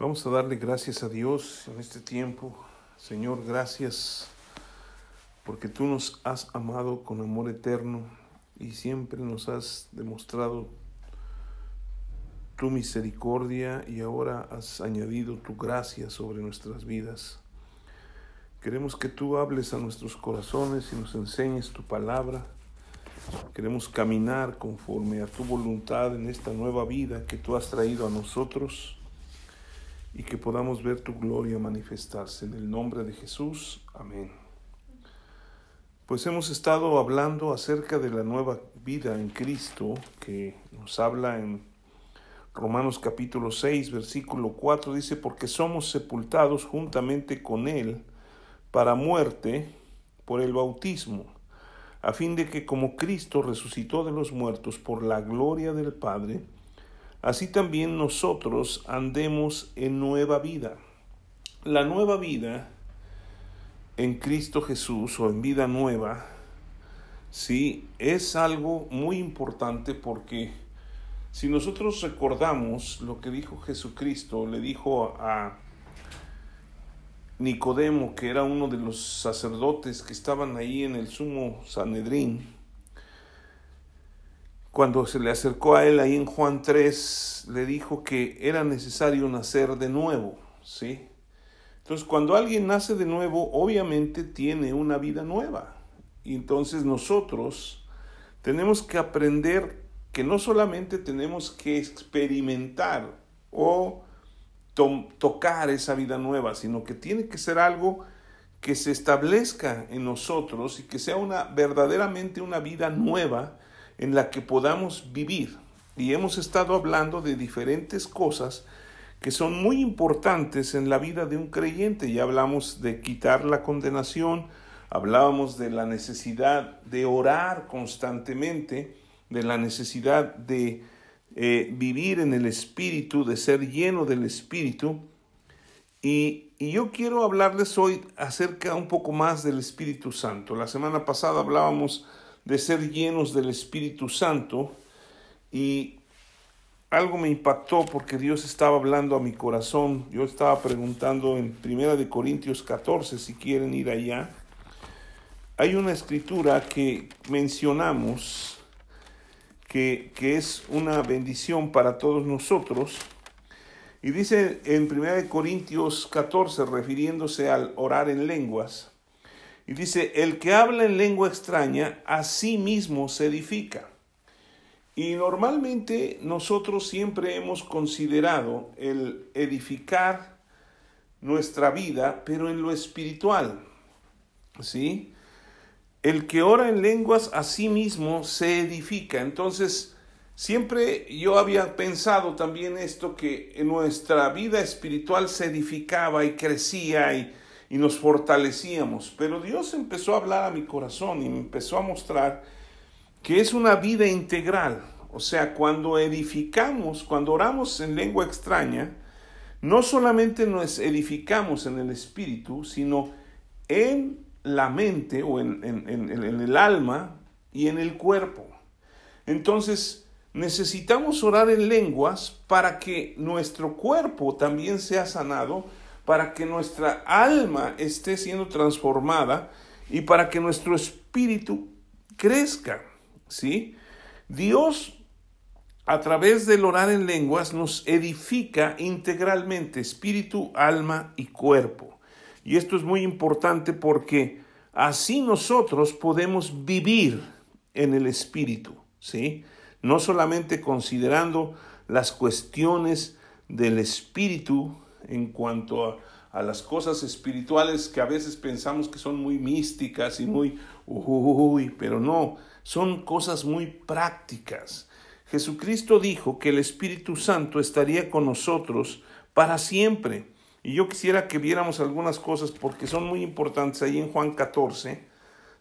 Vamos a darle gracias a Dios en este tiempo. Señor, gracias porque tú nos has amado con amor eterno y siempre nos has demostrado tu misericordia y ahora has añadido tu gracia sobre nuestras vidas. Queremos que tú hables a nuestros corazones y nos enseñes tu palabra. Queremos caminar conforme a tu voluntad en esta nueva vida que tú has traído a nosotros y que podamos ver tu gloria manifestarse. En el nombre de Jesús. Amén. Pues hemos estado hablando acerca de la nueva vida en Cristo que nos habla en Romanos capítulo 6, versículo 4. Dice, porque somos sepultados juntamente con Él para muerte por el bautismo, a fin de que como Cristo resucitó de los muertos por la gloria del Padre, así también nosotros andemos en nueva vida. La nueva vida en Cristo Jesús o en vida nueva, sí, es algo muy importante porque si nosotros recordamos lo que dijo Jesucristo, le dijo a Nicodemo, que era uno de los sacerdotes que estaban ahí en el sumo Sanedrín, cuando se le acercó a él ahí en Juan 3, le dijo que era necesario nacer de nuevo, ¿sí? Entonces, cuando alguien nace de nuevo, obviamente tiene una vida nueva. Y entonces nosotros tenemos que aprender que no solamente tenemos que experimentar o tocar esa vida nueva, sino que tiene que ser algo que se establezca en nosotros y que sea una verdaderamente una vida nueva en la que podamos vivir. Y hemos estado hablando de diferentes cosas que son muy importantes en la vida de un creyente. Ya hablamos de quitar la condenación, hablábamos de la necesidad de orar constantemente, de la necesidad de eh, vivir en el Espíritu, de ser lleno del Espíritu. Y, y yo quiero hablarles hoy acerca un poco más del Espíritu Santo. La semana pasada hablábamos de ser llenos del Espíritu Santo y algo me impactó porque Dios estaba hablando a mi corazón. Yo estaba preguntando en Primera de Corintios 14, si quieren ir allá. Hay una escritura que mencionamos que, que es una bendición para todos nosotros. Y dice en Primera de Corintios 14, refiriéndose al orar en lenguas, y dice, el que habla en lengua extraña, a sí mismo se edifica. Y normalmente nosotros siempre hemos considerado el edificar nuestra vida, pero en lo espiritual. ¿Sí? El que ora en lenguas a sí mismo se edifica. Entonces, siempre yo había pensado también esto, que nuestra vida espiritual se edificaba y crecía y, y nos fortalecíamos. Pero Dios empezó a hablar a mi corazón y me empezó a mostrar que es una vida integral. O sea, cuando edificamos, cuando oramos en lengua extraña, no solamente nos edificamos en el espíritu, sino en la mente o en, en, el alma y en el cuerpo. Entonces, necesitamos orar en lenguas para que nuestro cuerpo también sea sanado, para que nuestra alma esté siendo transformada y para que nuestro espíritu crezca. ¿sí? Dios a través del orar en lenguas nos edifica integralmente espíritu, alma y cuerpo. Y esto es muy importante porque así nosotros podemos vivir en el espíritu, ¿sí? No solamente considerando las cuestiones del espíritu en cuanto a, a las cosas espirituales que a veces pensamos que son muy místicas y muy uy, pero no, son cosas muy prácticas. Jesucristo dijo que el Espíritu Santo estaría con nosotros para siempre. Y yo quisiera que viéramos algunas cosas porque son muy importantes ahí en Juan 14,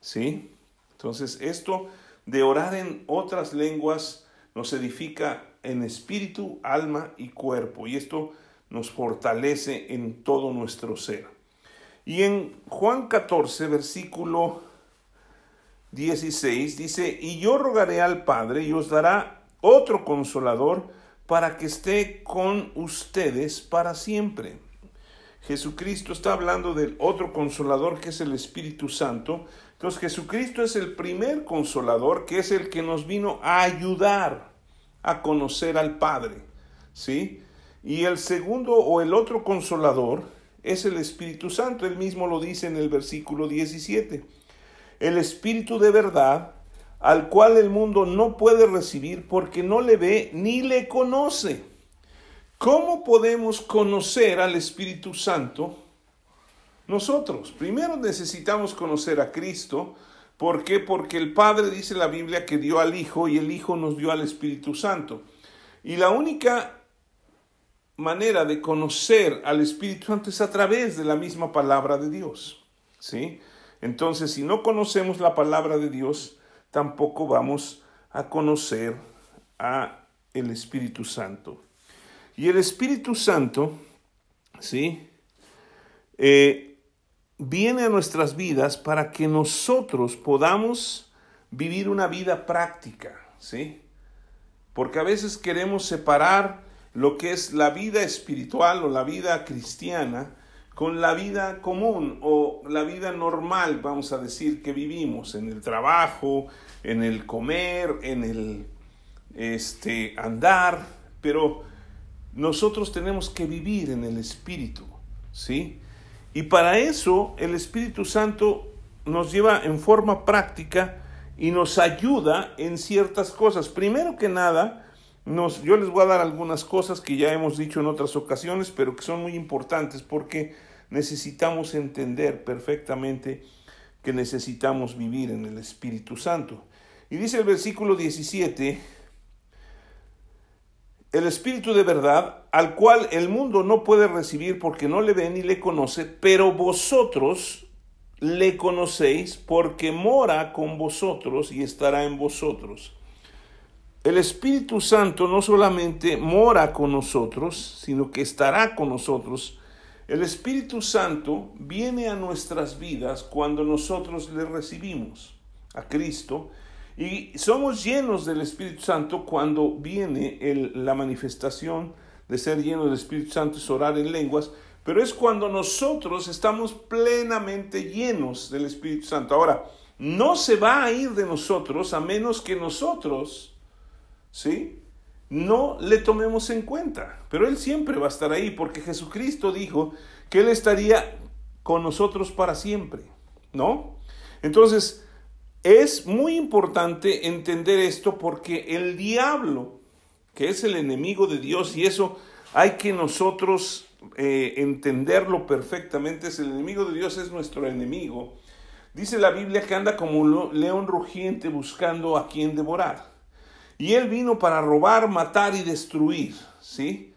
¿sí? Entonces, esto de orar en otras lenguas nos edifica en espíritu, alma y cuerpo. Y esto nos fortalece en todo nuestro ser. Y en Juan 14, versículo 16 dice, y yo rogaré al Padre y os dará otro consolador para que esté con ustedes para siempre. Jesucristo está hablando del otro consolador que es el Espíritu Santo. Entonces Jesucristo es el primer consolador que es el que nos vino a ayudar a conocer al Padre. ¿Sí? Y el segundo o el otro consolador es el Espíritu Santo. Él mismo lo dice en el versículo 17. El Espíritu de verdad, al cual el mundo no puede recibir porque no le ve ni le conoce. ¿Cómo podemos conocer al Espíritu Santo? Nosotros, primero necesitamos conocer a Cristo. ¿Por qué? Porque el Padre dice la Biblia que dio al Hijo y el Hijo nos dio al Espíritu Santo. Y la única manera de conocer al Espíritu Santo es a través de la misma palabra de Dios. ¿Sí? Entonces, si no conocemos la palabra de Dios, tampoco vamos a conocer a el Espíritu Santo. Y el Espíritu Santo, ¿sí? Eh, viene a nuestras vidas para que nosotros podamos vivir una vida práctica, ¿sí? Porque a veces queremos separar lo que es la vida espiritual o la vida cristiana con la vida común o la vida normal, vamos a decir, que vivimos en el trabajo, en el comer, en el este, andar, pero nosotros tenemos que vivir en el Espíritu, ¿sí? Y para eso el Espíritu Santo nos lleva en forma práctica y nos ayuda en ciertas cosas. Primero que nada, yo les voy a dar algunas cosas que ya hemos dicho en otras ocasiones, pero que son muy importantes porque necesitamos entender perfectamente que necesitamos vivir en el Espíritu Santo. Y dice el versículo 17, el Espíritu de verdad, al cual el mundo no puede recibir porque no le ve ni le conoce, pero vosotros le conocéis porque mora con vosotros y estará en vosotros. El Espíritu Santo no solamente mora con nosotros, sino que estará con nosotros. El Espíritu Santo viene a nuestras vidas cuando nosotros le recibimos a Cristo y somos llenos del Espíritu Santo cuando viene la manifestación de ser lleno del Espíritu Santo es orar en lenguas, pero es cuando nosotros estamos plenamente llenos del Espíritu Santo. Ahora, no se va a ir de nosotros a menos que nosotros ¿sí? No le tomemos en cuenta, pero Él siempre va a estar ahí porque Jesucristo dijo que Él estaría con nosotros para siempre, ¿no? Entonces, es muy importante entender esto porque el diablo, que es el enemigo de Dios, y eso hay que nosotros eh, entenderlo perfectamente, es el enemigo de Dios, es nuestro enemigo. Dice la Biblia que anda como león rugiente buscando a quien devorar. Y él vino para robar, matar y destruir, ¿sí?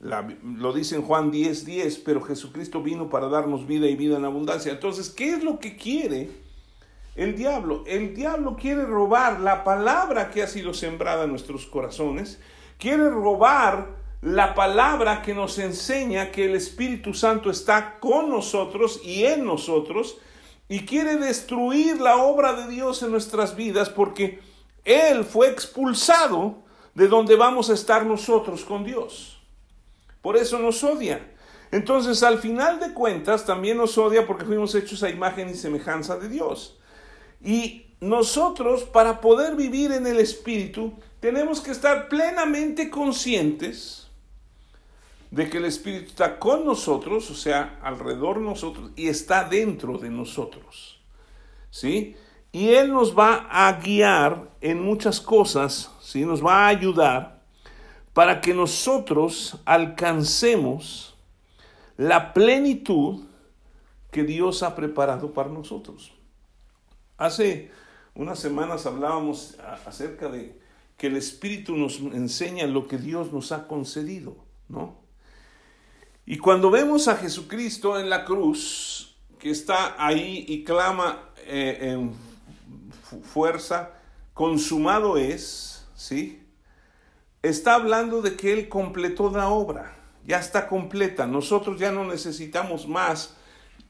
lo dice en Juan 10, 10, pero Jesucristo vino para darnos vida y vida en abundancia. Entonces, ¿qué es lo que quiere el diablo? El diablo quiere robar la palabra que ha sido sembrada en nuestros corazones, quiere robar la palabra que nos enseña que el Espíritu Santo está con nosotros y en nosotros, y quiere destruir la obra de Dios en nuestras vidas porque él fue expulsado de donde vamos a estar nosotros con Dios. Por eso nos odia. Entonces, al final de cuentas, también nos odia porque fuimos hechos a imagen y semejanza de Dios. Y nosotros, para poder vivir en el Espíritu, tenemos que estar plenamente conscientes de que el Espíritu está con nosotros, o sea, alrededor de nosotros, y está dentro de nosotros. ¿Sí? Y Él nos va a guiar en muchas cosas, ¿sí? nos va a ayudar para que nosotros alcancemos la plenitud que Dios ha preparado para nosotros. Hace unas semanas hablábamos acerca de que el Espíritu nos enseña lo que Dios nos ha concedido, ¿no? Y cuando vemos a Jesucristo en la cruz, que está ahí y clama eh, en fuerza, consumado es, ¿sí? Está hablando de que Él completó la obra, ya está completa. Nosotros ya no necesitamos más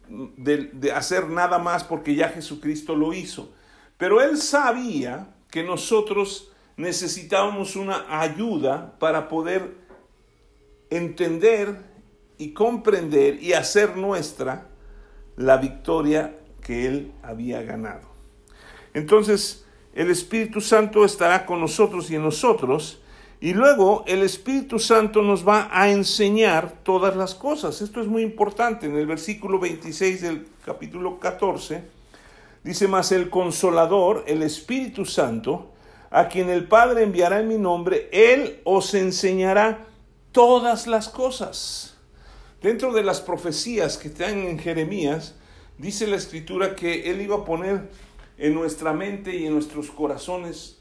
de, de hacer nada más porque ya Jesucristo lo hizo. Pero Él sabía que nosotros necesitábamos una ayuda para poder entender y comprender y hacer nuestra la victoria que Él había ganado. Entonces, el Espíritu Santo estará con nosotros y en nosotros, y luego el Espíritu Santo nos va a enseñar todas las cosas. Esto es muy importante. En el versículo 26 del capítulo 14 dice más, el consolador, el Espíritu Santo, a quien el Padre enviará en mi nombre, Él os enseñará todas las cosas. Dentro de las profecías que están en Jeremías, dice la escritura que Él iba a poner en nuestra mente y en nuestros corazones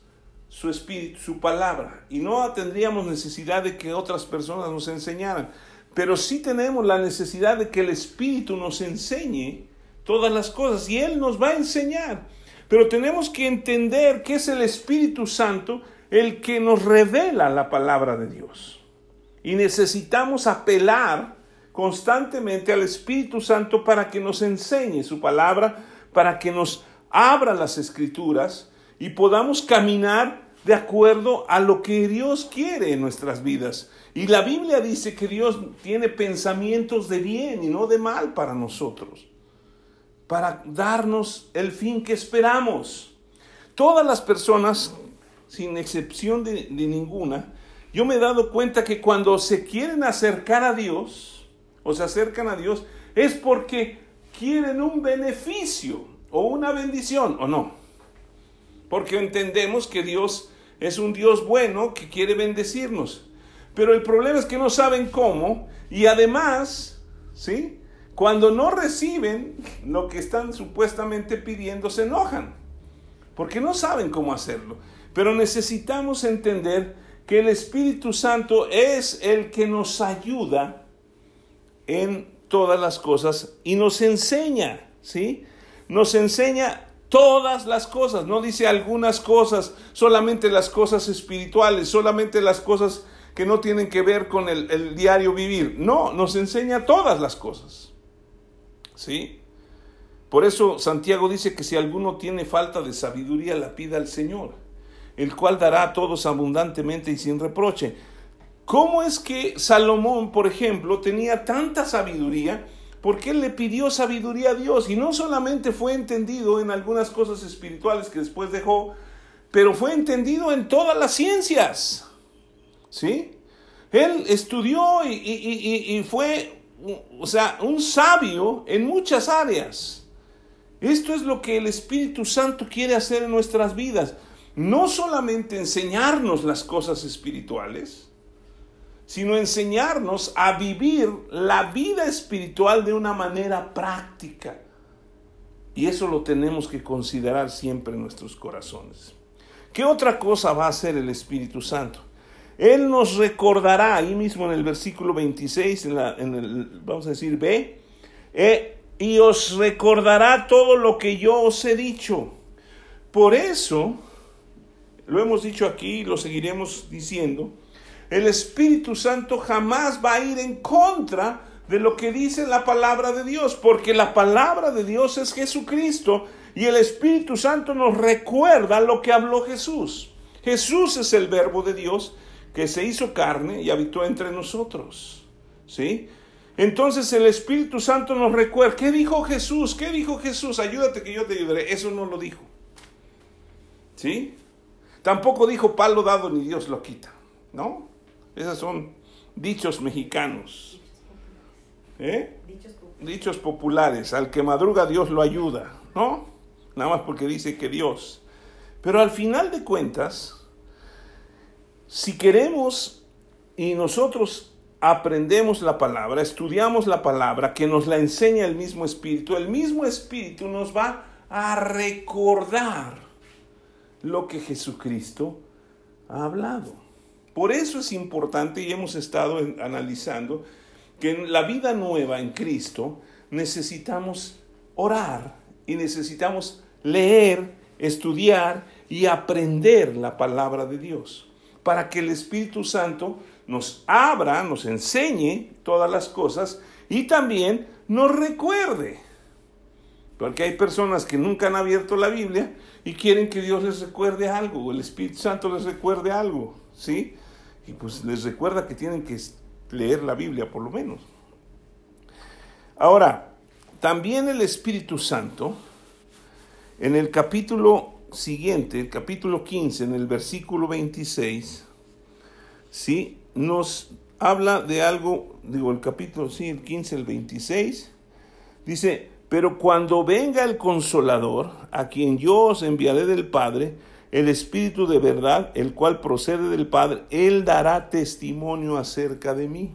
su espíritu, su palabra. Y no tendríamos necesidad de que otras personas nos enseñaran, pero sí tenemos la necesidad de que el Espíritu nos enseñe todas las cosas y Él nos va a enseñar. Pero tenemos que entender que es el Espíritu Santo el que nos revela la palabra de Dios. Y necesitamos apelar constantemente al Espíritu Santo para que nos enseñe su palabra, para que nos abra las escrituras y podamos caminar de acuerdo a lo que Dios quiere en nuestras vidas. Y la Biblia dice que Dios tiene pensamientos de bien y no de mal para nosotros, para darnos el fin que esperamos. Todas las personas, sin excepción de, ninguna, yo me he dado cuenta que cuando se quieren acercar a Dios, o se acercan a Dios, es porque quieren un beneficio o una bendición o no. Porque entendemos que Dios es un Dios bueno que quiere bendecirnos. Pero el problema es que no saben cómo y además, ¿sí? Cuando no reciben lo que están supuestamente pidiendo, se enojan. Porque no saben cómo hacerlo. Pero necesitamos entender que el Espíritu Santo es el que nos ayuda en todas las cosas y nos enseña, ¿sí? Nos enseña todas las cosas, no dice algunas cosas, solamente las cosas espirituales, solamente las cosas que no tienen que ver con el, diario vivir. No, nos enseña todas las cosas. ¿Sí? Por eso Santiago dice que si alguno tiene falta de sabiduría, la pida al Señor, el cual dará a todos abundantemente y sin reproche. ¿Cómo es que Salomón, por ejemplo, tenía tanta sabiduría? Porque él le pidió sabiduría a Dios y no solamente fue entendido en algunas cosas espirituales que después dejó, pero fue entendido en todas las ciencias. ¿Sí? Él estudió y, fue, o sea, un sabio en muchas áreas. Esto es lo que el Espíritu Santo quiere hacer en nuestras vidas. No solamente enseñarnos las cosas espirituales, sino enseñarnos a vivir la vida espiritual de una manera práctica. Y eso lo tenemos que considerar siempre en nuestros corazones. ¿Qué otra cosa va a hacer el Espíritu Santo? Él nos recordará, ahí mismo en el versículo 26, en, el, vamos a decir B, eh, y os recordará todo lo que yo os he dicho. Por eso, lo hemos dicho aquí y lo seguiremos diciendo, el Espíritu Santo jamás va a ir en contra de lo que dice la palabra de Dios, porque la palabra de Dios es Jesucristo y el Espíritu Santo nos recuerda lo que habló Jesús. Jesús es el verbo de Dios que se hizo carne y habitó entre nosotros. ¿Sí? Entonces el Espíritu Santo nos recuerda, ¿qué dijo Jesús? ¿Qué dijo Jesús? Ayúdate que yo te ayudaré. Eso no lo dijo. ¿Sí? Tampoco dijo palo dado ni Dios lo quita. ¿No? Esos son dichos mexicanos. ¿Eh? Dichos populares. Al que madruga Dios lo ayuda, ¿no? Nada más porque dice que Dios. Pero al final de cuentas, si queremos y nosotros aprendemos la palabra, estudiamos la palabra, que nos la enseña el mismo Espíritu, el mismo Espíritu nos va a recordar lo que Jesucristo ha hablado. Por eso es importante y hemos estado analizando que en la vida nueva en Cristo necesitamos orar y necesitamos leer, estudiar y aprender la palabra de Dios para que el Espíritu Santo nos abra, nos enseñe todas las cosas y también nos recuerde. Porque hay personas que nunca han abierto la Biblia y quieren que Dios les recuerde algo, el Espíritu Santo les recuerde algo, ¿sí? Y pues les recuerda que tienen que leer la Biblia por lo menos. Ahora, también el Espíritu Santo, en el capítulo siguiente, el capítulo 15, en el versículo 26, ¿sí? Nos habla de algo, digo, el capítulo, sí, el 15, el 26, dice, pero cuando venga el consolador, a quien yo os enviaré del Padre, el Espíritu de verdad, el cual procede del Padre, Él dará testimonio acerca de mí.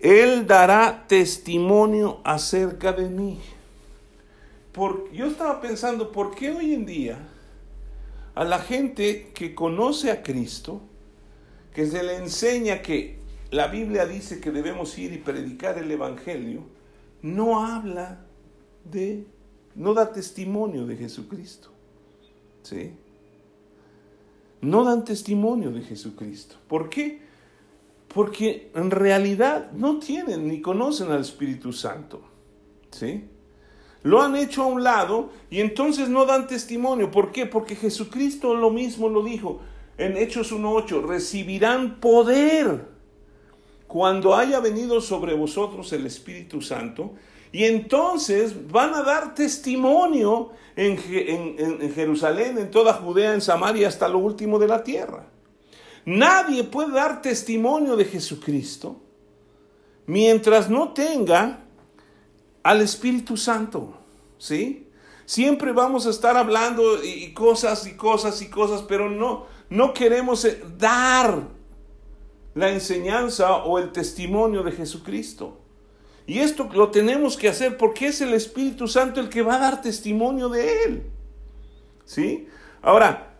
Él dará testimonio acerca de mí. Por, yo estaba pensando, ¿por qué hoy en día a la gente que conoce a Cristo, que se le enseña que la Biblia dice que debemos ir y predicar el Evangelio, no habla de, no da testimonio de Jesucristo. ¿Sí? No dan testimonio de Jesucristo. ¿Por qué? Porque en realidad no tienen ni conocen al Espíritu Santo. ¿Sí? Lo han hecho a un lado y entonces no dan testimonio. ¿Por qué? Porque Jesucristo lo mismo lo dijo en Hechos 1.8. Recibirán poder cuando haya venido sobre vosotros el Espíritu Santo, y entonces van a dar testimonio en, Jerusalén, en toda Judea, en Samaria, hasta lo último de la tierra. Nadie puede dar testimonio de Jesucristo mientras no tenga al Espíritu Santo, ¿sí? Siempre vamos a estar hablando y cosas y cosas y cosas, pero no, no queremos eh, dar la enseñanza o el testimonio de Jesucristo. Y esto lo tenemos que hacer porque es el Espíritu Santo el que va a dar testimonio de Él. ¿Sí? Ahora,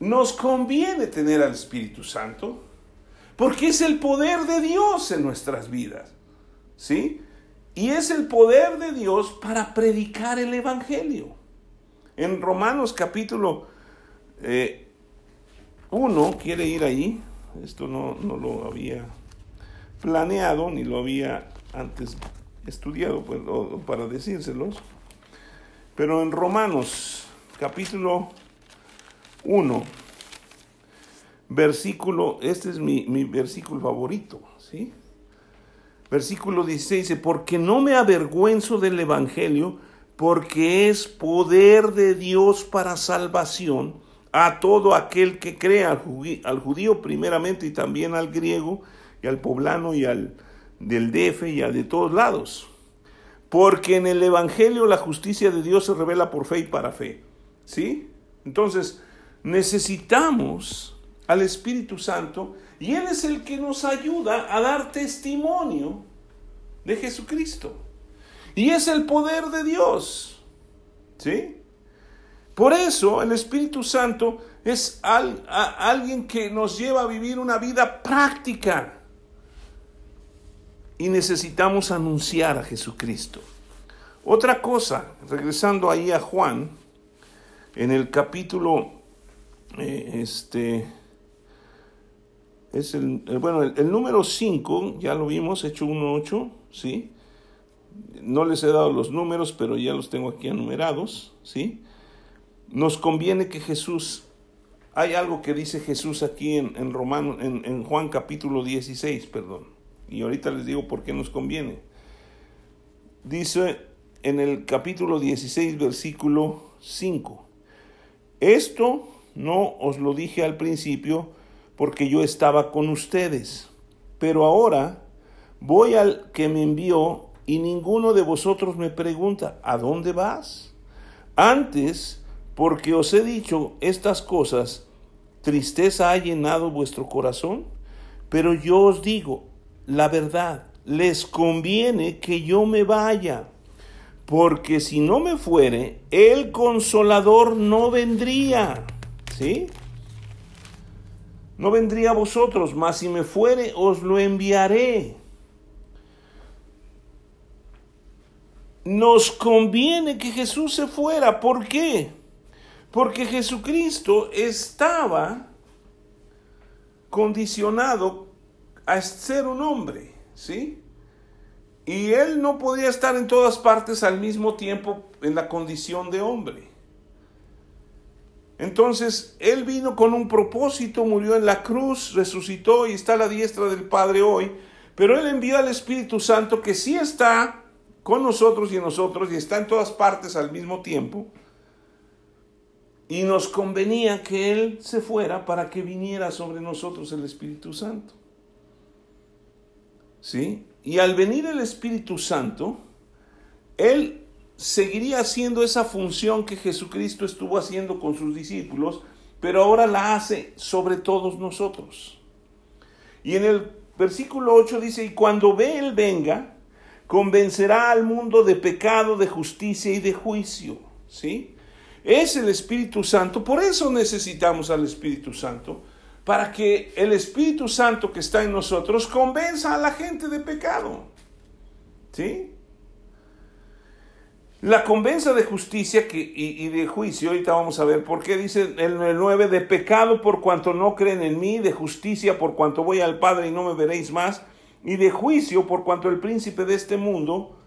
nos conviene tener al Espíritu Santo porque es el poder de Dios en nuestras vidas. ¿Sí? Y es el poder de Dios para predicar el Evangelio. En Romanos capítulo 1, eh, quiere ir ahí, esto no, lo había planeado ni lo había antes estudiado pues, para decírselos. Pero en Romanos capítulo 1, versículo, este es mi, mi versículo favorito, ¿sí? Versículo 16 dice, porque no me avergüenzo del Evangelio, porque es poder de Dios para salvación a todo aquel que crea, al judío, primeramente y también al griego y al poblano y al del DF y al de todos lados. Porque en el Evangelio la justicia de Dios se revela por fe y para fe. ¿Sí? Entonces, necesitamos al Espíritu Santo y Él es el que nos ayuda a dar testimonio de Jesucristo. Y es el poder de Dios. ¿Sí? Por eso el Espíritu Santo es alguien que nos lleva a vivir una vida práctica. Y necesitamos anunciar a Jesucristo. Otra cosa, regresando ahí a Juan, en el capítulo, eh, este, es el, bueno, el, número 5, ya lo vimos, hecho 1.8, ¿sí? No les he dado los números, pero ya los tengo aquí enumerados, ¿sí? nos conviene que Jesús, hay algo que dice Jesús aquí en, en Romano, en, en Juan capítulo 16, perdón, y ahorita les digo por qué nos conviene. Dice en el capítulo 16, versículo 5, esto no os lo dije al principio porque yo estaba con ustedes, pero ahora voy al que me envió y ninguno de vosotros me pregunta, ¿a dónde vas? Antes, porque os he dicho estas cosas, tristeza ha llenado vuestro corazón, pero yo os digo la verdad, les conviene que yo me vaya, porque si no me fuere, el consolador no vendría, ¿sí? No vendría a vosotros, mas si me fuere, os lo enviaré. Nos conviene que Jesús se fuera, ¿por qué? Porque Jesucristo estaba condicionado a ser un hombre, ¿sí? Y él no podía estar en todas partes al mismo tiempo en la condición de hombre. Entonces, Él vino con un propósito, murió en la cruz, resucitó y está a la diestra del Padre hoy, pero Él envió al Espíritu Santo que sí está con nosotros y en nosotros y está en todas partes al mismo tiempo. Y nos convenía que Él se fuera para que viniera sobre nosotros el Espíritu Santo. ¿Sí? Y al venir el Espíritu Santo, Él seguiría haciendo esa función que Jesucristo estuvo haciendo con sus discípulos, pero ahora la hace sobre todos nosotros. Y en el versículo 8 dice, y cuando ve Él venga, convencerá al mundo de pecado, de justicia y de juicio. ¿Sí? Es el Espíritu Santo, por eso necesitamos al Espíritu Santo, para que el Espíritu Santo que está en nosotros convenza a la gente de pecado. ¿Sí? La convenza de justicia y, de juicio, ahorita vamos a ver por qué dice el, el 9, de pecado por cuanto no creen en mí, de justicia por cuanto voy al Padre y no me veréis más, y de juicio por cuanto el príncipe de este mundo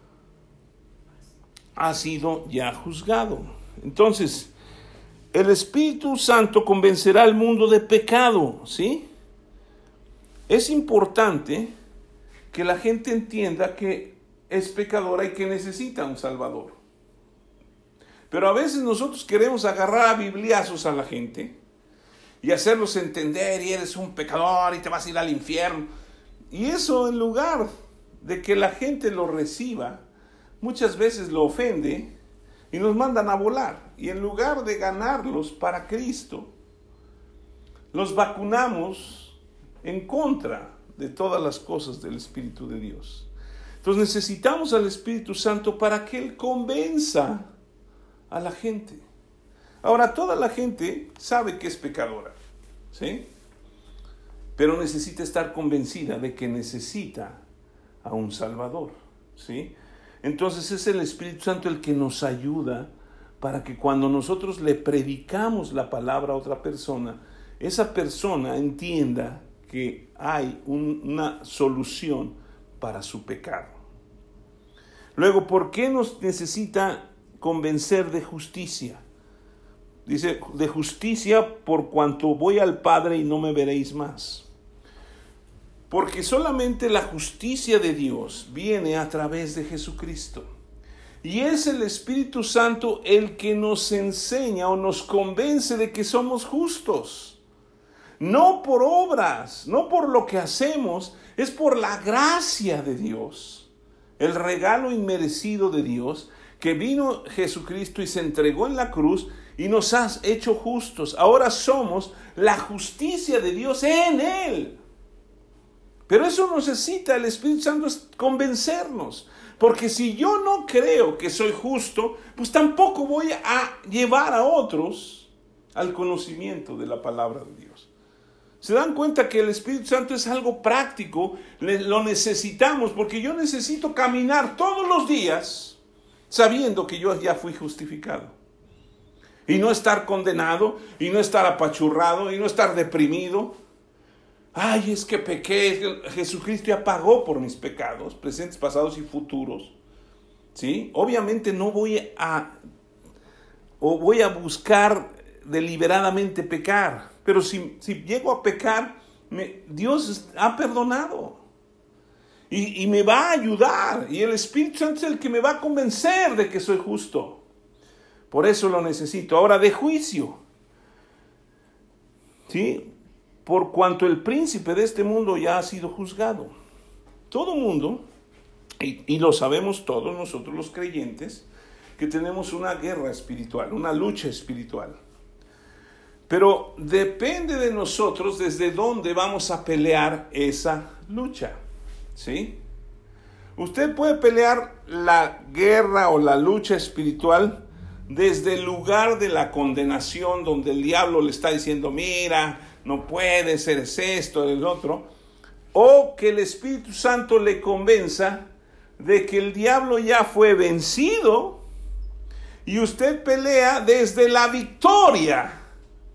ha sido ya juzgado. Entonces, el Espíritu Santo convencerá al mundo de pecado, ¿sí? Es importante que la gente entienda que es pecadora y que necesita un Salvador. Pero a veces nosotros queremos agarrar a bibliazos a la gente y hacerlos entender y eres un pecador y te vas a ir al infierno. Y eso en lugar de que la gente lo reciba, muchas veces lo ofende y nos mandan a volar. Y en lugar de ganarlos para Cristo, los vacunamos en contra de todas las cosas del Espíritu de Dios. Entonces necesitamos al Espíritu Santo para que Él convenza a la gente. Ahora, toda la gente sabe que es pecadora, ¿sí? Pero necesita estar convencida de que necesita a un Salvador, ¿sí? Entonces es el Espíritu Santo el que nos ayuda para que cuando nosotros le predicamos la palabra a otra persona, esa persona entienda que hay una solución para su pecado. Luego, ¿por qué nos necesita convencer de justicia. Dice, de justicia por cuanto voy al Padre y no me veréis más. Porque solamente la justicia de Dios viene a través de Jesucristo. Y es el Espíritu Santo el que nos enseña o nos convence de que somos justos. No por obras, no por lo que hacemos, es por la gracia de Dios. El regalo inmerecido de Dios que vino Jesucristo y se entregó en la cruz y nos has hecho justos. Ahora somos la justicia de Dios en Él. Pero eso necesita el Espíritu Santo convencernos. Porque si yo no creo que soy justo, pues tampoco voy a llevar a otros al conocimiento de la palabra de Dios. ¿Se dan cuenta que el Espíritu Santo es algo práctico? Lo necesitamos porque yo necesito caminar todos los días sabiendo que yo ya fui justificado. Y no estar condenado, y no estar apachurrado, y no estar deprimido. Ay, es que pequé, Jesucristo ya pagó por mis pecados, presentes, pasados y futuros. ¿Sí? Obviamente no voy a o voy a buscar deliberadamente pecar, pero si, si llego a pecar, Dios ha perdonado. Y, me va a ayudar. Y el Espíritu Santo es el que me va a convencer de que soy justo. Por eso lo necesito. Ahora, de juicio. ¿Sí? Por cuanto el príncipe de este mundo ya ha sido juzgado. Todo mundo, y, lo sabemos todos nosotros los creyentes, que tenemos una guerra espiritual, una lucha espiritual. Pero depende de nosotros desde dónde vamos a pelear esa lucha. ¿Sí? Usted puede pelear la guerra o la lucha espiritual desde el lugar de la condenación, donde el diablo le está diciendo, mira, no puede ser esto, el otro, o que el Espíritu Santo le convenza de que el diablo ya fue vencido y usted pelea desde la victoria,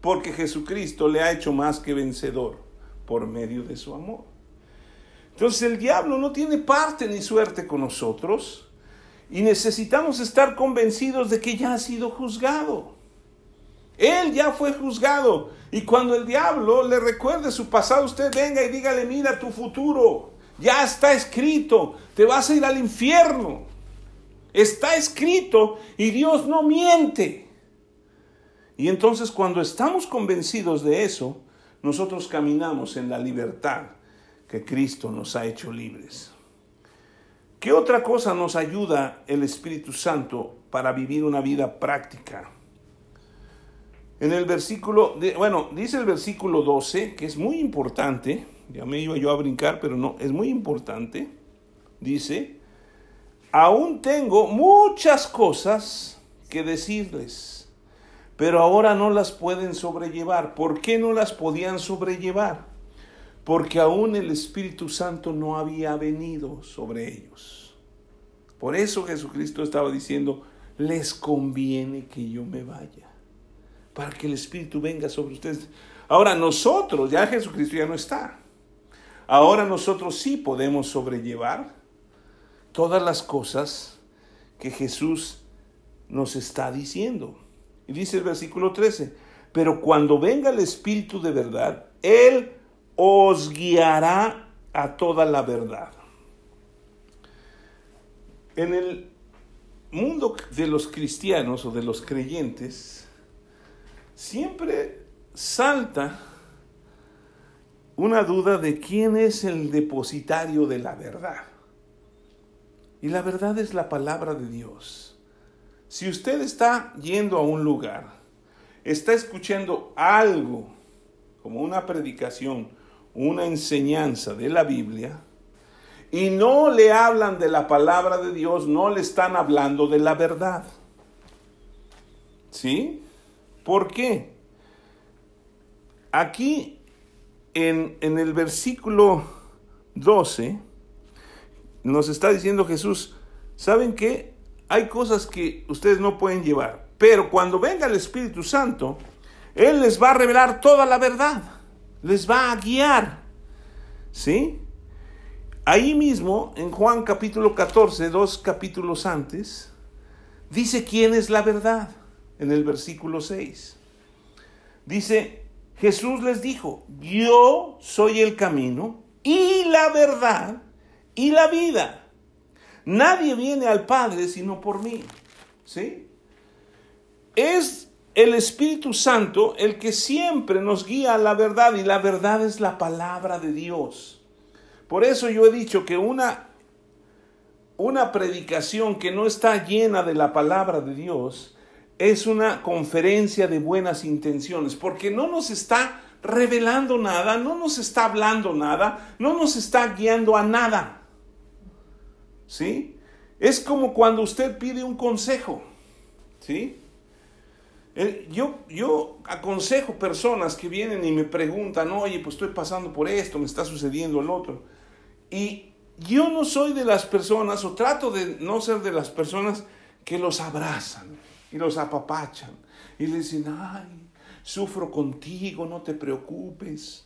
porque Jesucristo le ha hecho más que vencedor por medio de su amor. Entonces el diablo no tiene parte ni suerte con nosotros y necesitamos estar convencidos de que ya ha sido juzgado. Él ya fue juzgado. Y cuando el diablo le recuerde su pasado, usted venga y dígale, mira tu futuro. Ya está escrito. Te vas a ir al infierno. Está escrito y Dios no miente. Y entonces cuando estamos convencidos de eso, nosotros caminamos en la libertad que Cristo nos ha hecho libres. ¿Qué otra cosa nos ayuda el Espíritu Santo para vivir una vida práctica? En el versículo, bueno, dice el versículo 12, que es muy importante, ya me iba yo a brincar, pero no, es muy importante. Dice, aún tengo muchas cosas que decirles, pero ahora no las pueden sobrellevar. ¿Por qué no las podían sobrellevar? Porque aún el Espíritu Santo no había venido sobre ellos. Por eso Jesucristo estaba diciendo, les conviene que yo me vaya, para que el Espíritu venga sobre ustedes. Ahora nosotros, ya Jesucristo ya no está. Ahora nosotros sí podemos sobrellevar todas las cosas que Jesús nos está diciendo. Y dice el versículo 13, pero cuando venga el Espíritu de verdad, Él os guiará a toda la verdad. En el mundo de los cristianos o de los creyentes, siempre salta una duda de quién es el depositario de la verdad. Y la verdad es la palabra de Dios. Si usted está yendo a un lugar, está escuchando algo, como una predicación, una enseñanza de la Biblia, y no le hablan de la palabra de Dios, no le están hablando de la verdad. ¿Sí? ¿Por qué? Aquí en, en el versículo 12, nos está diciendo Jesús, ¿saben qué? Hay cosas que ustedes no pueden llevar, pero cuando venga el Espíritu Santo, Él les va a revelar toda la verdad, les va a guiar. ¿Sí? Ahí mismo, en Juan capítulo 14, dos capítulos antes, dice quién es la verdad, en el versículo 6. Dice, Jesús les dijo, yo soy el camino y la verdad y la vida. Nadie viene al Padre sino por mí. ¿Sí? Es el Espíritu Santo el que siempre nos guía a la verdad y la verdad es la palabra de Dios. Por eso yo he dicho que una una predicación que no está llena de la palabra de Dios es una conferencia de buenas intenciones, porque no nos está revelando nada, no nos está hablando nada, no nos está guiando a nada. ¿sí? Es como cuando usted pide un consejo, ¿sí? Eh, yo, yo aconsejo personas que vienen y me preguntan, oye, pues estoy pasando por esto, me está sucediendo el otro. Y yo no soy de las personas, o trato de no ser de las personas que los abrazan y los apapachan y les dicen, ay, sufro contigo, no te preocupes.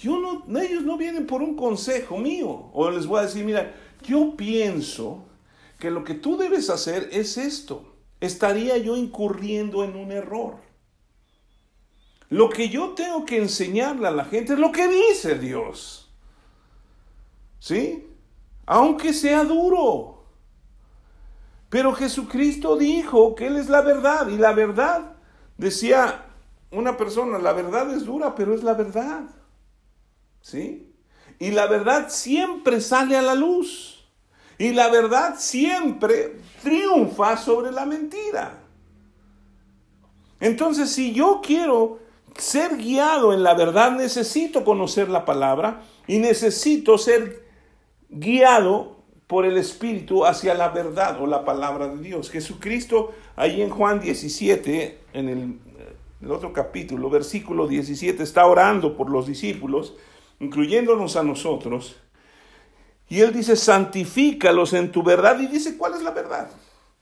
Yo no, ellos no vienen por un consejo mío. O les voy a decir, mira, yo pienso que lo que tú debes hacer es esto. Estaría yo incurriendo en un error. Lo que yo tengo que enseñarle a la gente es lo que dice Dios. ¿Sí? Aunque sea duro. Pero Jesucristo dijo que Él es la verdad. Y la verdad, decía una persona, la verdad es dura, pero es la verdad. ¿Sí? Y la verdad siempre sale a la luz. Y la verdad siempre triunfa sobre la mentira. Entonces, si yo quiero ser guiado en la verdad, necesito conocer la palabra y necesito ser guiado por el Espíritu hacia la verdad o la palabra de Dios. Jesucristo, ahí en Juan 17, en el, el otro capítulo, versículo 17, está orando por los discípulos, incluyéndonos a nosotros. Y él dice, santifícalos en tu verdad. Y dice, ¿cuál es la verdad?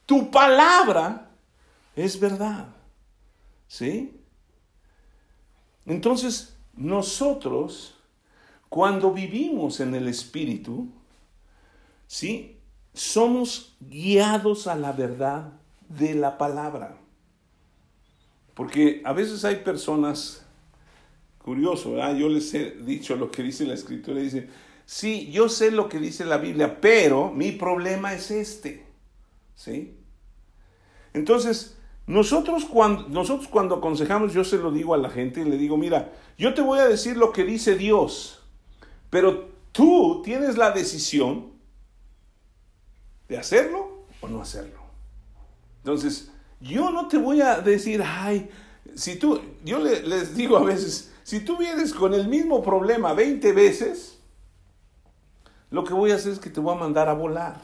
Tu palabra es verdad. ¿Sí? Entonces, nosotros, cuando vivimos en el Espíritu, ¿sí? Somos guiados a la verdad de la palabra. Porque a veces hay personas, curioso. Yo les he dicho lo que dice la Escritura, dice, sí, yo sé lo que dice la Biblia, pero mi problema es este, ¿sí? Entonces, nosotros cuando, nosotros cuando aconsejamos, yo se lo digo a la gente y le digo, mira, yo te voy a decir lo que dice Dios, pero tú tienes la decisión de hacerlo o no hacerlo. Entonces, yo no te voy a decir, ay, si tú, yo les digo a veces, si tú vienes con el mismo problema 20 veces, lo que voy a hacer es que te voy a mandar a volar.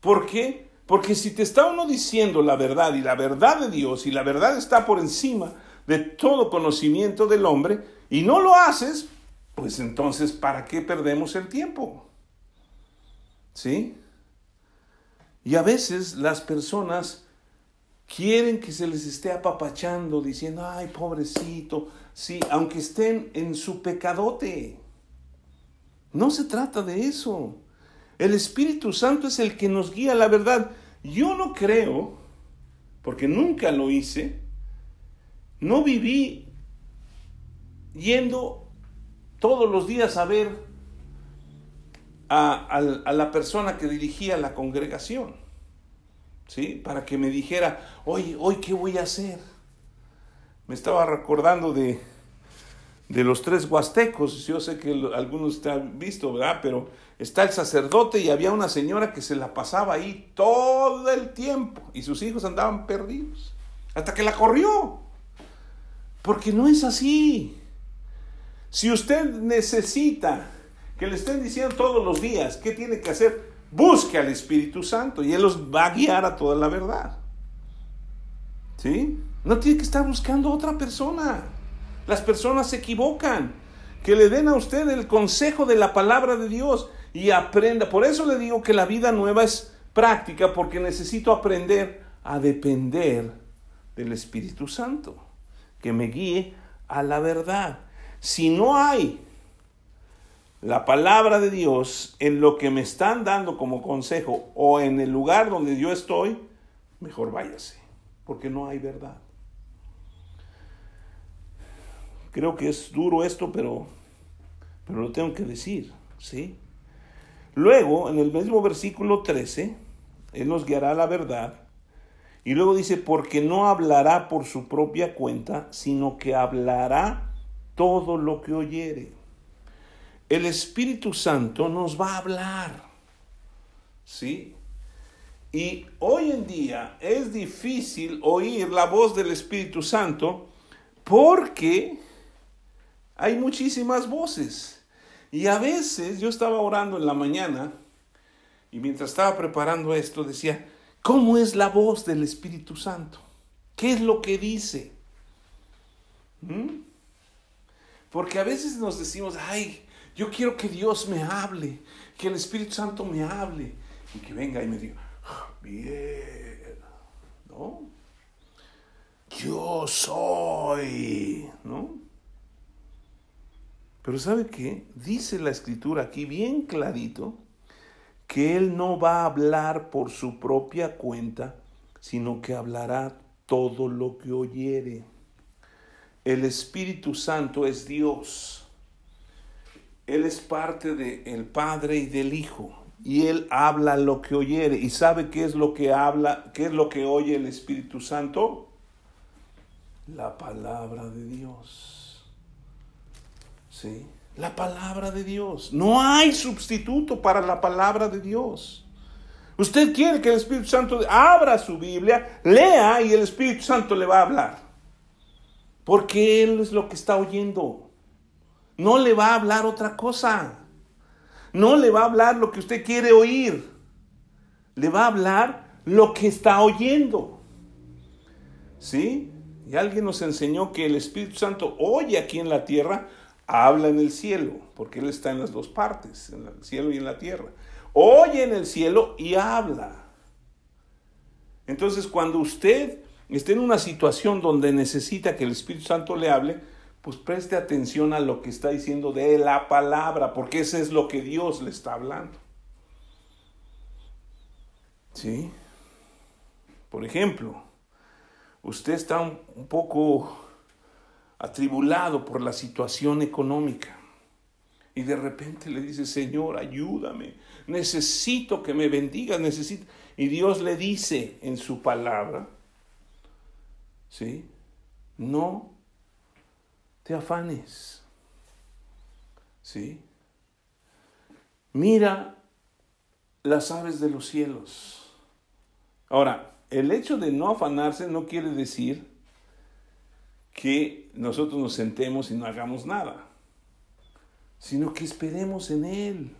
¿Por qué? Porque si te está uno diciendo la verdad y la verdad de Dios y la verdad está por encima de todo conocimiento del hombre y no lo haces, pues entonces, ¿para qué perdemos el tiempo? ¿Sí? Y a veces las personas quieren que se les esté apapachando, diciendo, ay, pobrecito, sí, aunque estén en su pecadote. No se trata de eso. El Espíritu Santo es el que nos guía a la verdad. Yo no creo, porque nunca lo hice, no viví yendo todos los días a ver a, la persona que dirigía la congregación, ¿sí? Para que me dijera, oye, hoy qué voy a hacer. Me estaba recordando de, de los tres huastecos, yo sé que algunos te han visto, ¿verdad? Pero está el sacerdote y había una señora que se la pasaba ahí todo el tiempo y sus hijos andaban perdidos, hasta que la corrió, porque no es así. Si usted necesita que le estén diciendo todos los días qué tiene que hacer, busque al Espíritu Santo y Él los va a guiar a toda la verdad. ¿Sí? No tiene que estar buscando a otra persona. Las personas se equivocan. Que le den a usted el consejo de la palabra de Dios y aprenda. Por eso le digo que la vida nueva es práctica porque necesito aprender a depender del Espíritu Santo, que me guíe a la verdad. Si no hay la palabra de Dios en lo que me están dando como consejo o en el lugar donde yo estoy, mejor váyase, porque no hay verdad. Creo que es duro esto, pero, pero lo tengo que decir, ¿sí? Luego, en el mismo versículo 13, Él nos guiará a la verdad. Y luego dice, porque no hablará por su propia cuenta, sino que hablará todo lo que oyere. El Espíritu Santo nos va a hablar. ¿Sí? Y hoy en día es difícil oír la voz del Espíritu Santo porque hay muchísimas voces. Y a veces yo estaba orando en la mañana y mientras estaba preparando esto decía, ¿cómo es la voz del Espíritu Santo? ¿Qué es lo que dice? ¿Mm? Porque a veces nos decimos, ay, yo quiero que Dios me hable, que el Espíritu Santo me hable y que venga y me diga, bien, ¿no? Yo soy, ¿no? Pero ¿sabe qué? Dice la escritura aquí bien clarito que Él no va a hablar por su propia cuenta, sino que hablará todo lo que oyere. El Espíritu Santo es Dios. Él es parte del Padre y del Hijo. Y Él habla lo que oyere. ¿Y sabe qué es lo que habla? ¿Qué es lo que oye el Espíritu Santo? La palabra de Dios. La palabra de Dios. No hay sustituto para la palabra de Dios. Usted quiere que el Espíritu Santo abra su Biblia, lea y el Espíritu Santo le va a hablar. Porque Él es lo que está oyendo. No le va a hablar otra cosa. No le va a hablar lo que usted quiere oír. Le va a hablar lo que está oyendo. ¿Sí? Y alguien nos enseñó que el Espíritu Santo oye aquí en la tierra habla en el cielo, porque Él está en las dos partes, en el cielo y en la tierra. Oye en el cielo y habla. Entonces, cuando usted esté en una situación donde necesita que el Espíritu Santo le hable, pues preste atención a lo que está diciendo de la palabra, porque eso es lo que Dios le está hablando. ¿Sí? Por ejemplo, usted está un, poco atribulado por la situación económica y de repente le dice, Señor, ayúdame, necesito que me bendiga, necesito... Y Dios le dice en su palabra, ¿sí? No te afanes. ¿Sí? Mira las aves de los cielos. Ahora, el hecho de no afanarse no quiere decir que nosotros nos sentemos y no hagamos nada, sino que esperemos en Él.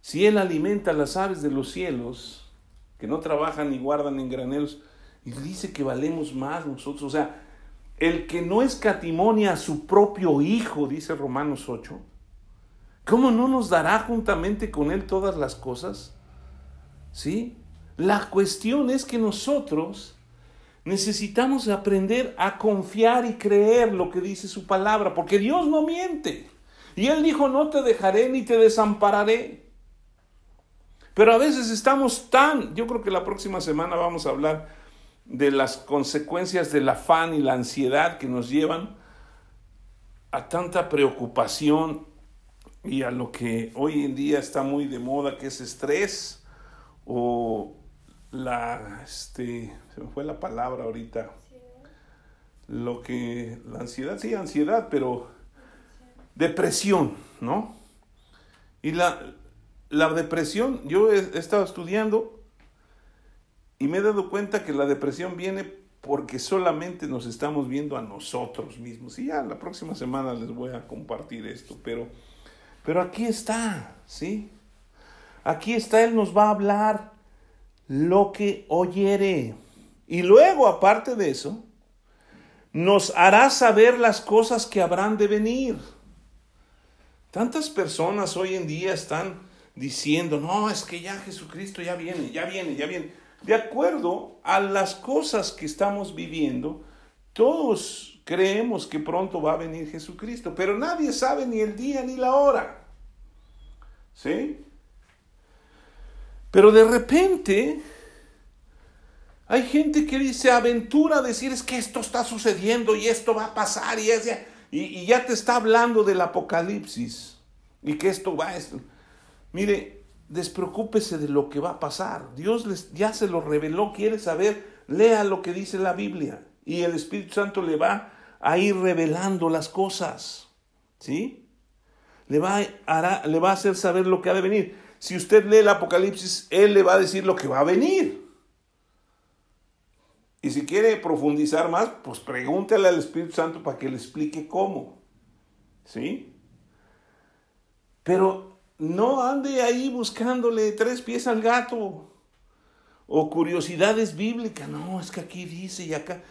Si Él alimenta las aves de los cielos, que no trabajan ni guardan en graneros, y dice que valemos más nosotros, o sea, el que no escatimonia a su propio Hijo, dice Romanos 8, ¿cómo no nos dará juntamente con Él todas las cosas? ¿Sí? La cuestión es que nosotros necesitamos aprender a confiar y creer lo que dice su palabra, porque Dios no miente. Y Él dijo, no te dejaré ni te desampararé. Pero a veces estamos tan, yo creo que la próxima semana vamos a hablar de las consecuencias del afán y la ansiedad que nos llevan a tanta preocupación y a lo que hoy en día está muy de moda, que es estrés o la, este, se me fue la palabra ahorita, lo que, la ansiedad, sí, ansiedad, pero depresión, ¿no? Y la, la depresión, yo he estado estudiando y me he dado cuenta que la depresión viene porque solamente nos estamos viendo a nosotros mismos. Y ya la próxima semana les voy a compartir esto, pero, pero aquí está, ¿sí? Aquí está, Él nos va a hablar lo que oyere. Y luego, aparte de eso, nos hará saber las cosas que habrán de venir. Tantas personas hoy en día están diciendo, no, es que ya Jesucristo ya viene, ya viene, ya viene de acuerdo a las cosas que estamos viviendo, todos creemos que pronto va a venir Jesucristo, pero nadie sabe ni el día ni la hora. ¿Sí? Pero de repente hay gente que dice aventura decir es que esto está sucediendo y esto va a pasar y, y, ya te está hablando del apocalipsis y que esto va a... Esto. Mire, despreocúpese de lo que va a pasar. Dios les, ya se lo reveló, quiere saber, lea lo que dice la Biblia y el Espíritu Santo le va a ir revelando las cosas. ¿Sí? Le va a hacer saber lo que ha de venir. Si usted lee el Apocalipsis, Él le va a decir lo que va a venir. Y si quiere profundizar más, pues pregúntele al Espíritu Santo para que le explique cómo. ¿Sí? Pero no ande ahí buscándole tres pies al gato o curiosidades bíblicas. No, es que aquí dice y acá.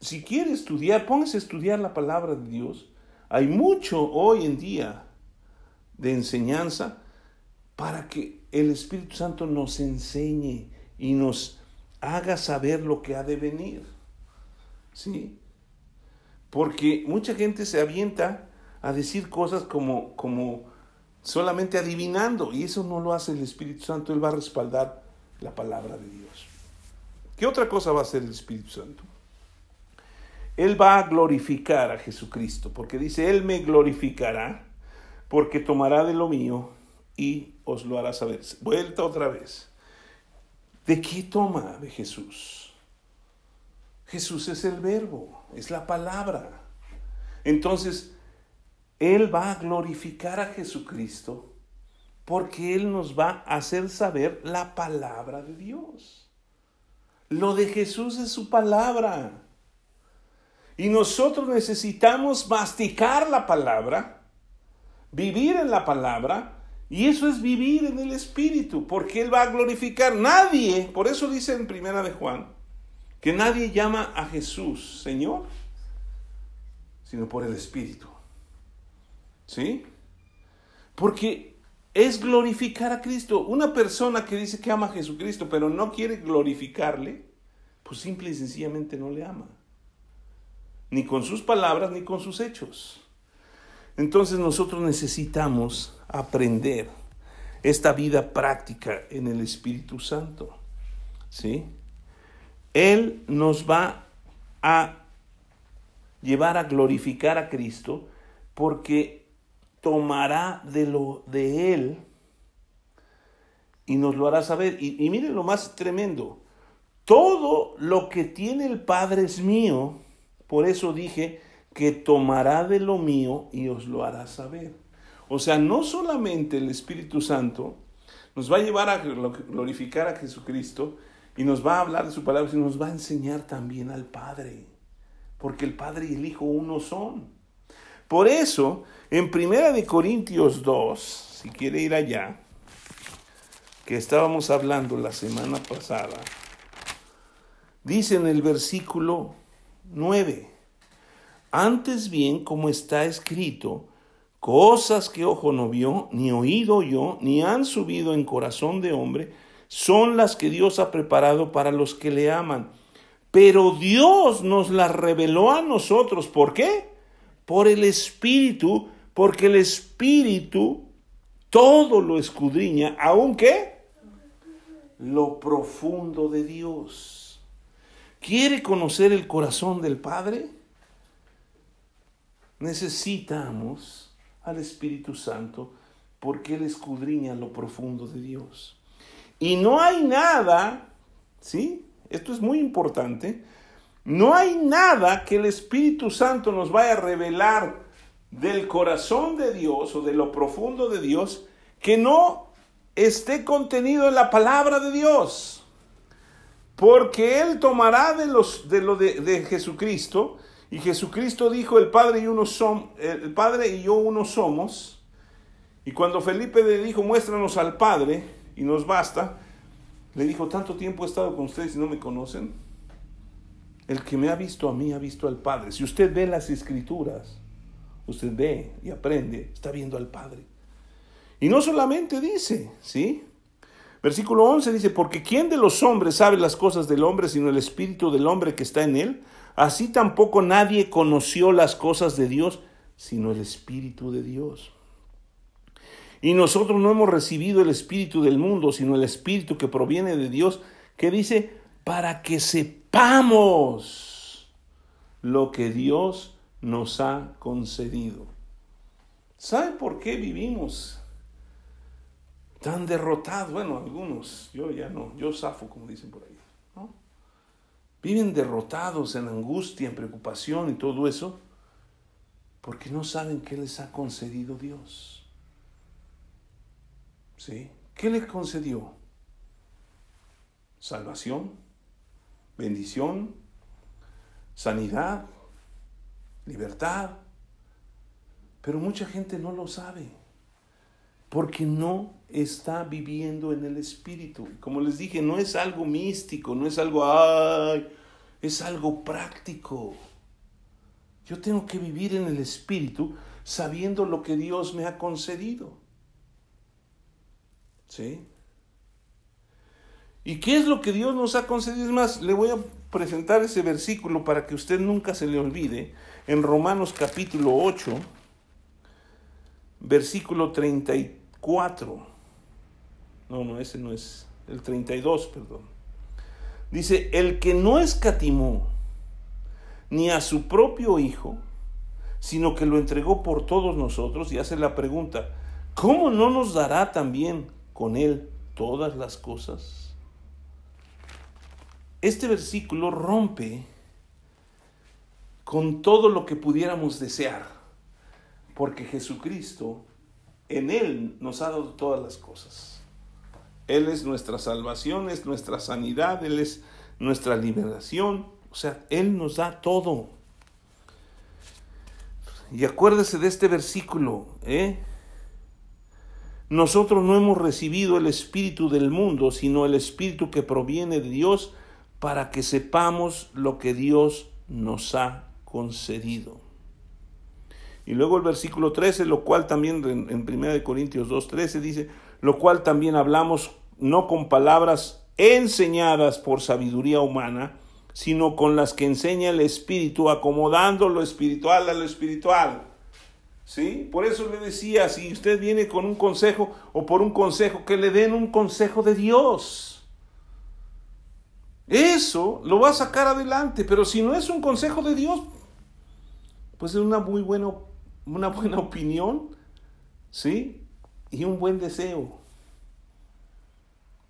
Si quiere estudiar, póngase a estudiar la palabra de Dios. Hay mucho hoy en día de enseñanza para que el Espíritu Santo nos enseñe y nos haga saber lo que ha de venir. ¿Sí? Porque mucha gente se avienta a decir cosas como, como solamente adivinando, y eso no lo hace el Espíritu Santo, Él va a respaldar la palabra de Dios. ¿Qué otra cosa va a hacer el Espíritu Santo? Él va a glorificar a Jesucristo, porque dice, Él me glorificará, porque tomará de lo mío y os lo hará saber. Vuelta otra vez. ¿De qué toma de Jesús? Jesús es el verbo, es la palabra. Entonces, él va a glorificar a Jesucristo porque Él nos va a hacer saber la palabra de Dios. Lo de Jesús es su palabra. Y nosotros necesitamos masticar la palabra, vivir en la palabra, y eso es vivir en el Espíritu, porque Él va a glorificar. Nadie, por eso dice en Primera de Juan, que nadie llama a Jesús Señor, sino por el Espíritu. ¿Sí? Porque es glorificar a Cristo. Una persona que dice que ama a Jesucristo, pero no quiere glorificarle, pues simple y sencillamente no le ama. ni con sus palabras, ni con sus hechos. Entonces nosotros necesitamos aprender esta vida práctica en el Espíritu Santo. ¿Sí? Él nos va a llevar a glorificar a Cristo porque tomará de lo de Él y nos lo hará saber. Y, y miren lo más tremendo. Todo lo que tiene el Padre es mío. Por eso dije que tomará de lo mío y os lo hará saber. O sea, no solamente el Espíritu Santo nos va a llevar a glorificar a Jesucristo y nos va a hablar de su palabra, sino nos va a enseñar también al Padre. Porque el Padre y el Hijo uno son. Por eso, en Primera de Corintios 2, si quiere ir allá, que estábamos hablando la semana pasada, dice en el versículo 9, antes bien, como está escrito, cosas que ojo no vio, ni oído yo, ni han subido en corazón de hombre, son las que Dios ha preparado para los que le aman. Pero Dios nos las reveló a nosotros. ¿Por qué? Por el Espíritu, porque el Espíritu todo lo escudriña, aunque lo profundo de Dios. ¿Quiere conocer el corazón del Padre? Necesitamos al Espíritu Santo porque Él escudriña lo profundo de Dios. Y no hay nada, ¿sí? Esto es muy importante. No hay nada que el Espíritu Santo nos vaya a revelar del corazón de Dios o de lo profundo de Dios que no esté contenido en la palabra de Dios. Porque Él tomará de, los, de lo de, de Jesucristo y Jesucristo dijo, el Padre y el Padre y yo uno somos. Y cuando Felipe le dijo, muéstranos al Padre y nos basta, le dijo, tanto tiempo he estado con ustedes y no me conocen. El que me ha visto a mí ha visto al Padre. Si usted ve las escrituras, usted ve y aprende, está viendo al Padre. Y no solamente dice, ¿sí? Versículo 11 dice, porque ¿quién de los hombres sabe las cosas del hombre sino el espíritu del hombre que está en él? Así tampoco nadie conoció las cosas de Dios, sino el Espíritu de Dios. Y nosotros no hemos recibido el Espíritu del mundo, sino el Espíritu que proviene de Dios, que dice, para que sepamos lo que Dios nos ha concedido. ¿Sabe por qué vivimos tan derrotados? Bueno, algunos, yo ya no, yo zafo, como dicen por ahí. Viven derrotados en angustia, en preocupación y todo eso, porque no saben qué les ha concedido Dios. ¿Sí? ¿Qué les concedió? Salvación, bendición, sanidad, libertad. Pero mucha gente no lo sabe porque no está viviendo en el Espíritu. Como les dije, no es algo místico, no es algo, ay, es algo práctico. Yo tengo que vivir en el Espíritu sabiendo lo que Dios me ha concedido. ¿Sí? ¿Y qué es lo que Dios nos ha concedido? Es más, le voy a presentar ese versículo para que usted nunca se le olvide. En Romanos capítulo 8, versículo 33. 4. No, no, ese no es. El 32, perdón. Dice, el que no escatimó ni a su propio Hijo, sino que lo entregó por todos nosotros, y hace la pregunta, ¿cómo no nos dará también con Él todas las cosas? Este versículo rompe con todo lo que pudiéramos desear, porque Jesucristo en Él nos ha dado todas las cosas. Él es nuestra salvación, es nuestra sanidad, Él es nuestra liberación. O sea, Él nos da todo. Y acuérdese de este versículo, ¿eh? Nosotros no hemos recibido el Espíritu del mundo, sino el Espíritu que proviene de Dios para que sepamos lo que Dios nos ha concedido. Y luego el versículo 13, lo cual también en 1 Corintios 2.13 dice, lo cual también hablamos no con palabras enseñadas por sabiduría humana, sino con las que enseña el Espíritu, acomodando lo espiritual a lo espiritual. ¿Sí? Por eso le decía, si usted viene con un consejo o por un consejo, que le den un consejo de Dios. Eso lo va a sacar adelante, pero si no es un consejo de Dios, pues es una muy buena, una buena opinión, ¿sí? Y un buen deseo.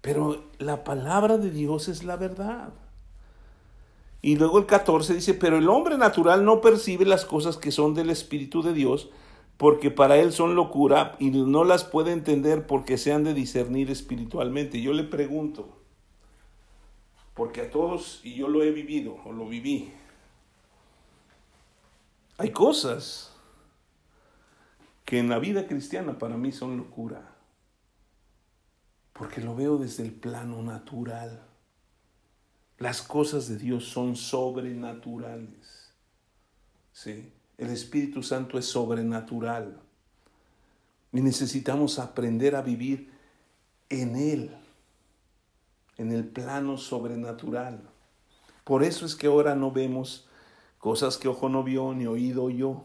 Pero la palabra de Dios es la verdad. Y luego el 14 dice, pero el hombre natural no percibe las cosas que son del Espíritu de Dios, porque para él son locura y no las puede entender porque se han de discernir espiritualmente. Yo le pregunto, porque a todos, y yo lo he vivido o lo viví, hay cosas que en la vida cristiana para mí son locura, porque lo veo desde el plano natural. Las cosas de Dios son sobrenaturales. ¿Sí? El Espíritu Santo es sobrenatural. Y necesitamos aprender a vivir en Él, en el plano sobrenatural. Por eso es que ahora no vemos cosas que ojo no vio ni oído yo,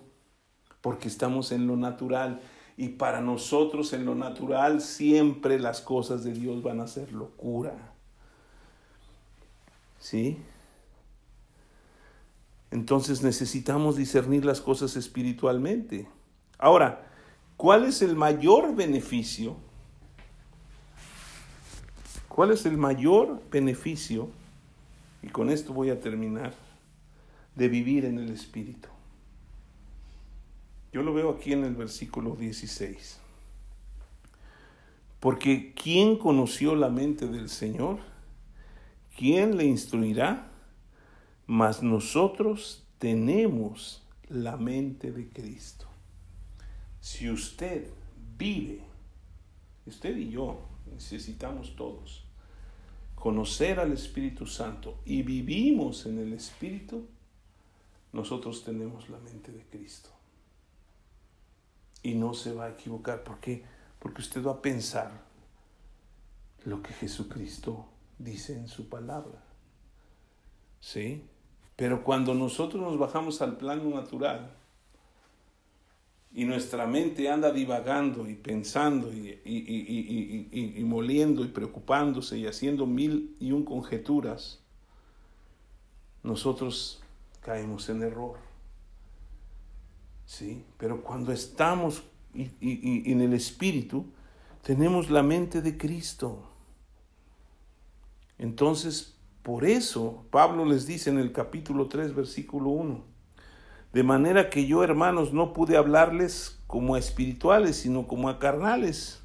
porque estamos en lo natural. Y para nosotros en lo natural siempre las cosas de Dios van a ser locura. ¿Sí? Entonces necesitamos discernir las cosas espiritualmente. Ahora, ¿cuál es el mayor beneficio? ¿Cuál es el mayor beneficio? Y con esto voy a terminar de vivir en el Espíritu. Yo lo veo aquí en el versículo 16. Porque ¿quién conoció la mente del Señor? ¿quién le instruirá? Mas nosotros tenemos la mente de Cristo. Si usted vive, usted y yo necesitamos todos conocer al Espíritu Santo y vivimos en el Espíritu, nosotros tenemos la mente de Cristo. Y no se va a equivocar. ¿Por qué? Porque usted va a pensar lo que Jesucristo dice en su palabra. ¿Sí? Pero cuando nosotros nos bajamos al plano natural y nuestra mente anda divagando y pensando y, y, moliendo y preocupándose y haciendo mil y un conjeturas, nosotros caemos en error. ¿Sí? Pero cuando estamos en el Espíritu, tenemos la mente de Cristo. Entonces, por eso Pablo les dice en el capítulo 3, versículo 1, de manera que yo, hermanos, no pude hablarles como a espirituales, sino como a carnales,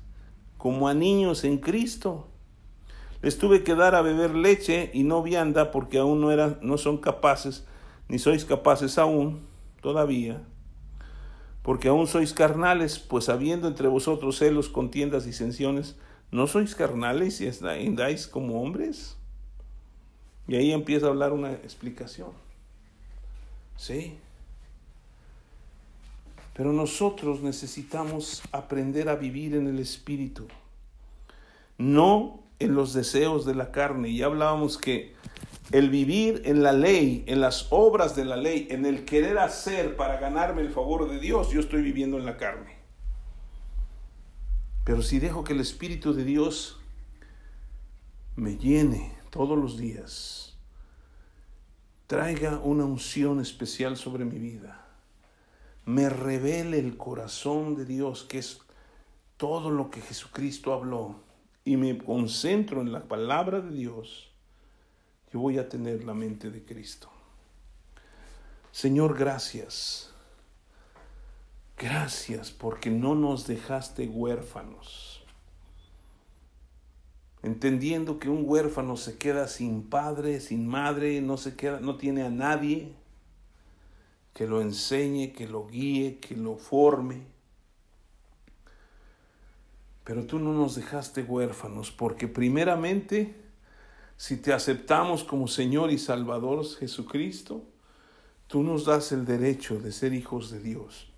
como a niños en Cristo. Les tuve que dar a beber leche y no vianda porque aún no, eran, no son capaces, ni sois capaces aún, todavía, porque aún sois carnales, pues habiendo entre vosotros celos, contiendas, disensiones, ¿No sois carnales y andáis como hombres? Y ahí empieza a hablar una explicación. ¿Sí? Pero nosotros necesitamos aprender a vivir en el Espíritu, no en los deseos de la carne. Y hablábamos que el vivir en la ley, en las obras de la ley, en el querer hacer para ganarme el favor de Dios, yo estoy viviendo en la carne. Pero si dejo que el Espíritu de Dios me llene todos los días, traiga una unción especial sobre mi vida, me revele el corazón de Dios, que es todo lo que Jesucristo habló, y me concentro en la palabra de Dios, yo voy a tener la mente de Cristo. Señor, gracias Gracias porque no nos dejaste huérfanos. Entendiendo que un huérfano se queda sin padre, sin madre, no se queda, no tiene a nadie que lo enseñe, que lo guíe, que lo forme. Pero tú no nos dejaste huérfanos porque primeramente, si te aceptamos como Señor y Salvador Jesucristo, tú nos das el derecho de ser hijos de Dios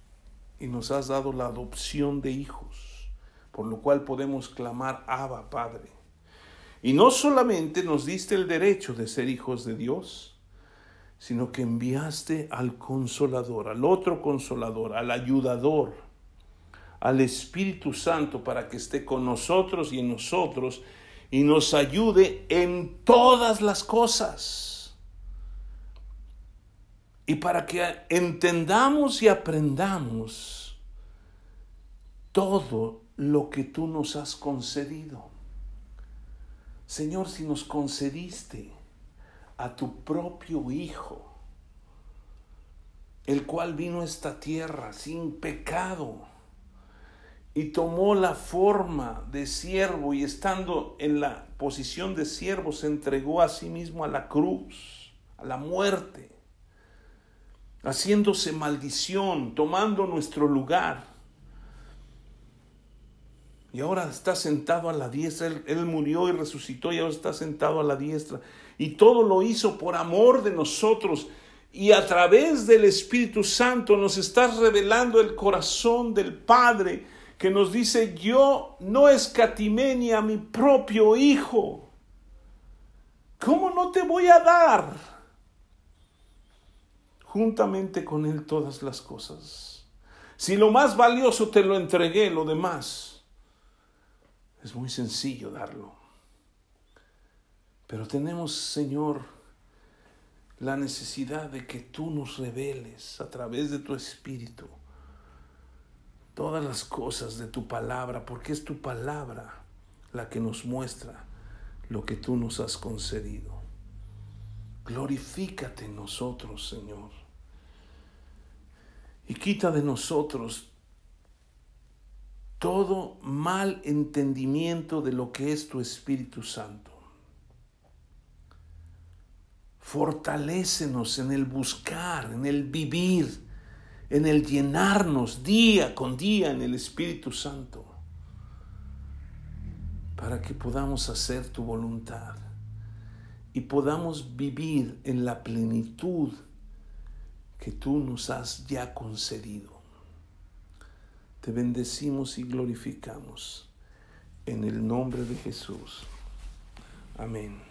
y nos has dado la adopción de hijos, por lo cual podemos clamar Abba Padre. Y no solamente nos diste el derecho de ser hijos de Dios, sino que enviaste al consolador, al otro consolador, al ayudador, al Espíritu Santo para que esté con nosotros y en nosotros y nos ayude en todas las cosas. Y para que entendamos y aprendamos todo lo que tú nos has concedido. Señor, si nos concediste a tu propio Hijo, el cual vino a esta tierra sin pecado y tomó la forma de siervo y estando en la posición de siervo se entregó a sí mismo a la cruz, a la muerte, haciéndose maldición, tomando nuestro lugar y ahora está sentado a la diestra. Él, murió y resucitó y ahora está sentado a la diestra. Y todo lo hizo por amor de nosotros. Y a través del Espíritu Santo nos está revelando el corazón del Padre que nos dice, yo no escatimé ni a mi propio Hijo. ¿Cómo no te voy a dar? Juntamente con Él todas las cosas. Si lo más valioso te lo entregué, lo demás es muy sencillo darlo. Pero tenemos, Señor, la necesidad de que tú nos reveles a través de tu Espíritu todas las cosas de tu palabra, porque es tu palabra la que nos muestra lo que tú nos has concedido. Glorifícate en nosotros, Señor. Y quita de nosotros todo mal entendimiento de lo que es tu Espíritu Santo. Fortalécenos en el buscar, en el vivir, en el llenarnos día con día en el Espíritu Santo, para que podamos hacer tu voluntad y podamos vivir en la plenitud que tú nos has ya concedido. Te bendecimos y glorificamos en el nombre de Jesús. Amén.